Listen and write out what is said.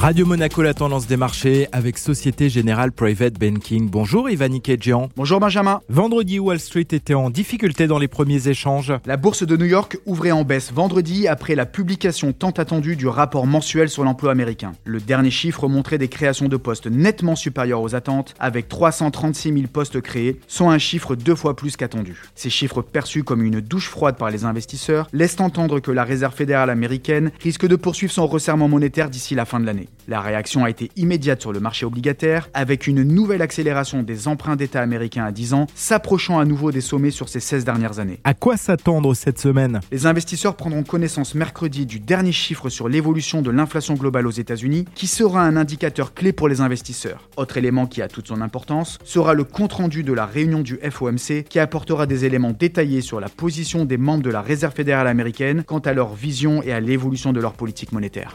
Radio Monaco, la tendance des marchés avec Société Générale Private Banking. Bonjour Ivan Kedjian. Bonjour Benjamin. Vendredi, Wall Street était en difficulté dans les premiers échanges. La bourse de New York ouvrait en baisse vendredi après la publication tant attendue du rapport mensuel sur l'emploi américain. Le dernier chiffre montrait des créations de postes nettement supérieures aux attentes, avec 336 000 postes créés, soit un chiffre deux fois plus qu'attendu. Ces chiffres perçus comme une douche froide par les investisseurs laissent entendre que la Réserve fédérale américaine risque de poursuivre son resserrement monétaire d'ici la fin de l'année. La réaction a été immédiate sur le marché obligataire, avec une nouvelle accélération des emprunts d'État américains à 10 ans, s'approchant à nouveau des sommets sur ces 16 dernières années. À quoi s'attendre cette semaine? Les investisseurs prendront connaissance mercredi du dernier chiffre sur l'évolution de l'inflation globale aux États-Unis, qui sera un indicateur clé pour les investisseurs. Autre élément qui a toute son importance sera le compte-rendu de la réunion du FOMC, qui apportera des éléments détaillés sur la position des membres de la Réserve fédérale américaine quant à leur vision et à l'évolution de leur politique monétaire.